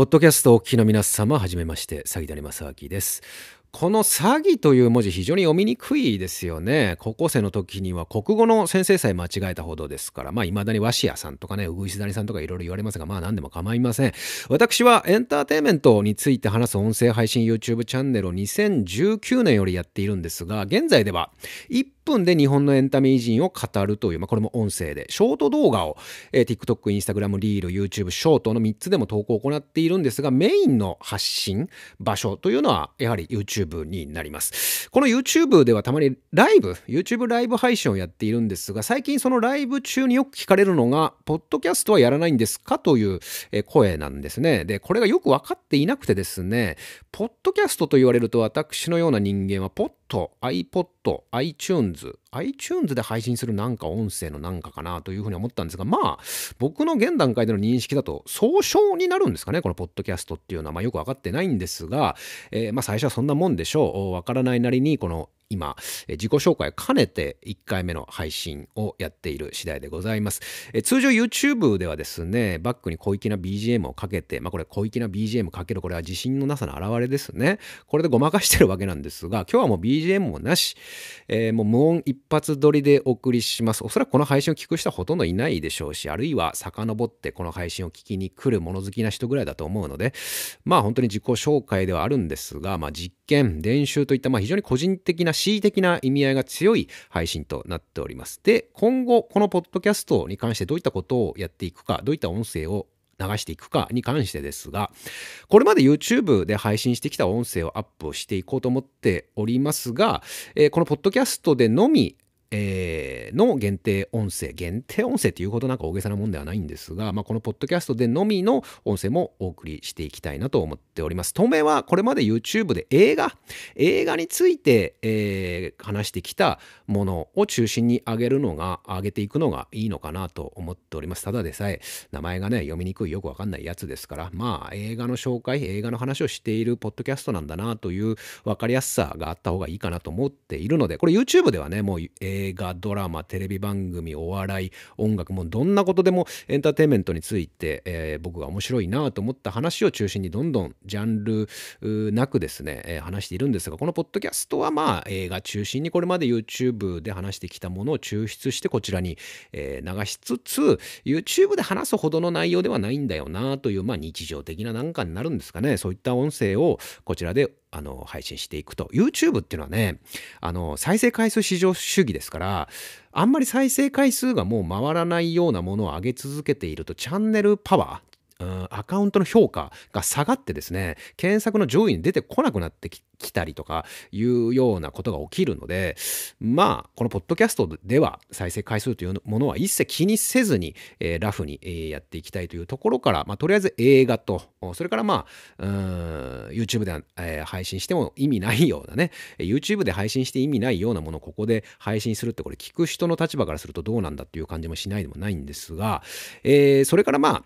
ポッドキャストお聞きの皆様、はじめまして、詐欺谷正明です。この詐欺という文字非常に読みにくいですよね。高校生の時には国語の先生さえ間違えたほどですから、まあ未だに鷲屋さんとかね、うぐいすだりさんとかいろいろ言われますが、まあ何でも構いません。私はエンターテインメントについて話す音声配信 YouTube チャンネルを2019年よりやっているんですが、現在では分で日本のエンタメ偉人を語るという、まあこれも音声で、ショート動画を、えー、TikTok、Instagram、リール、YouTube、ショートの3つでも投稿を行っているんですが、メインの発信場所というのはやはり YouTube になります。この YouTube ではたまにライブ、YouTube ライブ配信をやっているんですが、最近そのライブ中によく聞かれるのが、ポッドキャストはやらないんですかという声なんですね。で、これがよく分かっていなくてですね、ポッドキャストと言われると私のような人間は、ポッ、iPod、iTunes、iTunes で配信するなんか音声のなんかかなというふうに思ったんですが、まあ、僕の現段階での認識だと、総称になるんですかね、このポッドキャストっていうのは、まあよくわかってないんですが、えー、まあ最初はそんなもんでしょう。わからないなりに、この今、自己紹介を兼ねて1回目の配信をやっている次第でございます。通常 YouTube ではですね、バックに小粋な BGM をかけて、まあこれ小粋な BGM かける、これは自信のなさの表れですね。これでごまかしてるわけなんですが、今日はもう BGM もなし、えー、もう無音一発撮りでお送りします。おそらくこの配信を聞く人はほとんどいないでしょうし、あるいは遡ってこの配信を聞きに来る物好きな人ぐらいだと思うので、まあ本当に自己紹介ではあるんですが、まあ実験、練習といったまあ非常に個人的な恣意的な意味合いが強い配信となっております。で、今後、このポッドキャストに関してどういったことをやっていくか、どういった音声を流していくかに関してですが、これまで YouTube で配信してきた音声をアップしていこうと思っておりますが、えー、このポッドキャストでのみえー、の限定音声、限定音声っていうことなんか大げさなもんではないんですが、まあ、このポッドキャストでのみの音声もお送りしていきたいなと思っております。当面はこれまで YouTube で映画、映画について、えー、話してきたものを中心に上げるのが、上げていくのがいいのかなと思っております。ただでさえ、名前がね、読みにくいよくわかんないやつですから、まあ、映画の紹介、映画の話をしているポッドキャストなんだなという分かりやすさがあった方がいいかなと思っているので、これ YouTube ではね、もう映映画、ドラマ、テレビ番組、お笑い、音楽もどんなことでもエンターテインメントについて、えー、僕が面白いなと思った話を中心にどんどんジャンルなくですね、え、話しているんですが、このポッドキャストはまあ映画中心にこれまで YouTube で話してきたものを抽出してこちらに、え、流しつつ、YouTube で話すほどの内容ではないんだよなという、まあ日常的ななんかになるんですかね。そういった音声をこちらであの配信していくと。YouTube っていうのはねあの再生回数至上主義ですからあんまり再生回数がもう回らないようなものを上げ続けているとチャンネルパワーアカウントの評価が下がってですね、検索の上位に出てこなくなってきたりとかいうようなことが起きるので、まあ、このポッドキャストでは再生回数というものは一切気にせずに、えー、ラフに、えー、やっていきたいというところから、まあ、とりあえず映画と、それからまあ、YouTube で、えー、配信しても意味ないようなね、YouTube で配信して意味ないようなものをここで配信するって、これ聞く人の立場からするとどうなんだっていう感じもしないでもないんですが、えー、それからまあ、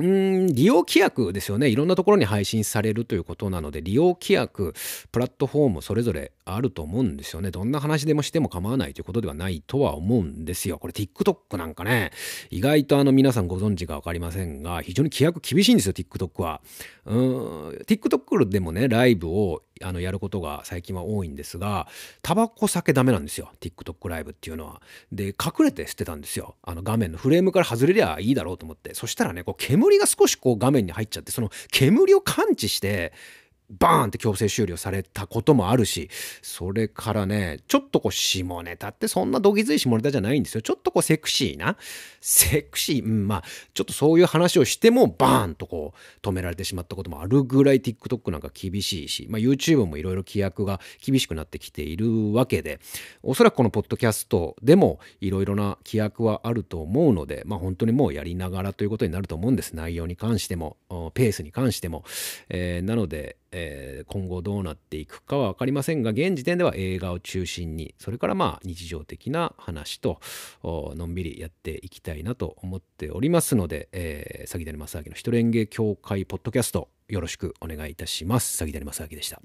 うん、利用規約ですよね。いろんなところに配信されるということなので、利用規約、プラットフォームそれぞれあると思うんですよね。どんな話でもしても構わないということではないとは思うんですよ。これ TikTok なんかね、意外とあの皆さんご存知かわかりませんが、非常に規約厳しいんですよ、TikTok は。うん、TikTok でもね、ライブをあのやることが最近は多いんですがタバコ酒ダメなんですよ TikTok ライブっていうのは。で隠れて捨てたんですよあの画面のフレームから外れりゃいいだろうと思ってそしたらねこう煙が少しこう画面に入っちゃってその煙を感知してバーンって強制終了されたこともあるし、それからね、ちょっとこう下ネタってそんなどぎづい下ネタじゃないんですよ。ちょっとこうセクシーな、セクシー、うん、まあ、ちょっとそういう話をしてもバーンとこう止められてしまったこともあるぐらい TikTok なんか厳しいし、まあ YouTube もいろいろ規約が厳しくなってきているわけで、おそらくこのポッドキャストでもいろいろな規約はあると思うので、まあ本当にもうやりながらということになると思うんです。内容に関しても、ペースに関しても。えー、なので、えー、今後どうなっていくかは分かりませんが現時点では映画を中心にそれからまあ日常的な話とのんびりやっていきたいなと思っておりますので、えー、詐欺谷正明の一人演芸協会ポッドキャストよろしくお願いいたします。詐欺谷正明でした。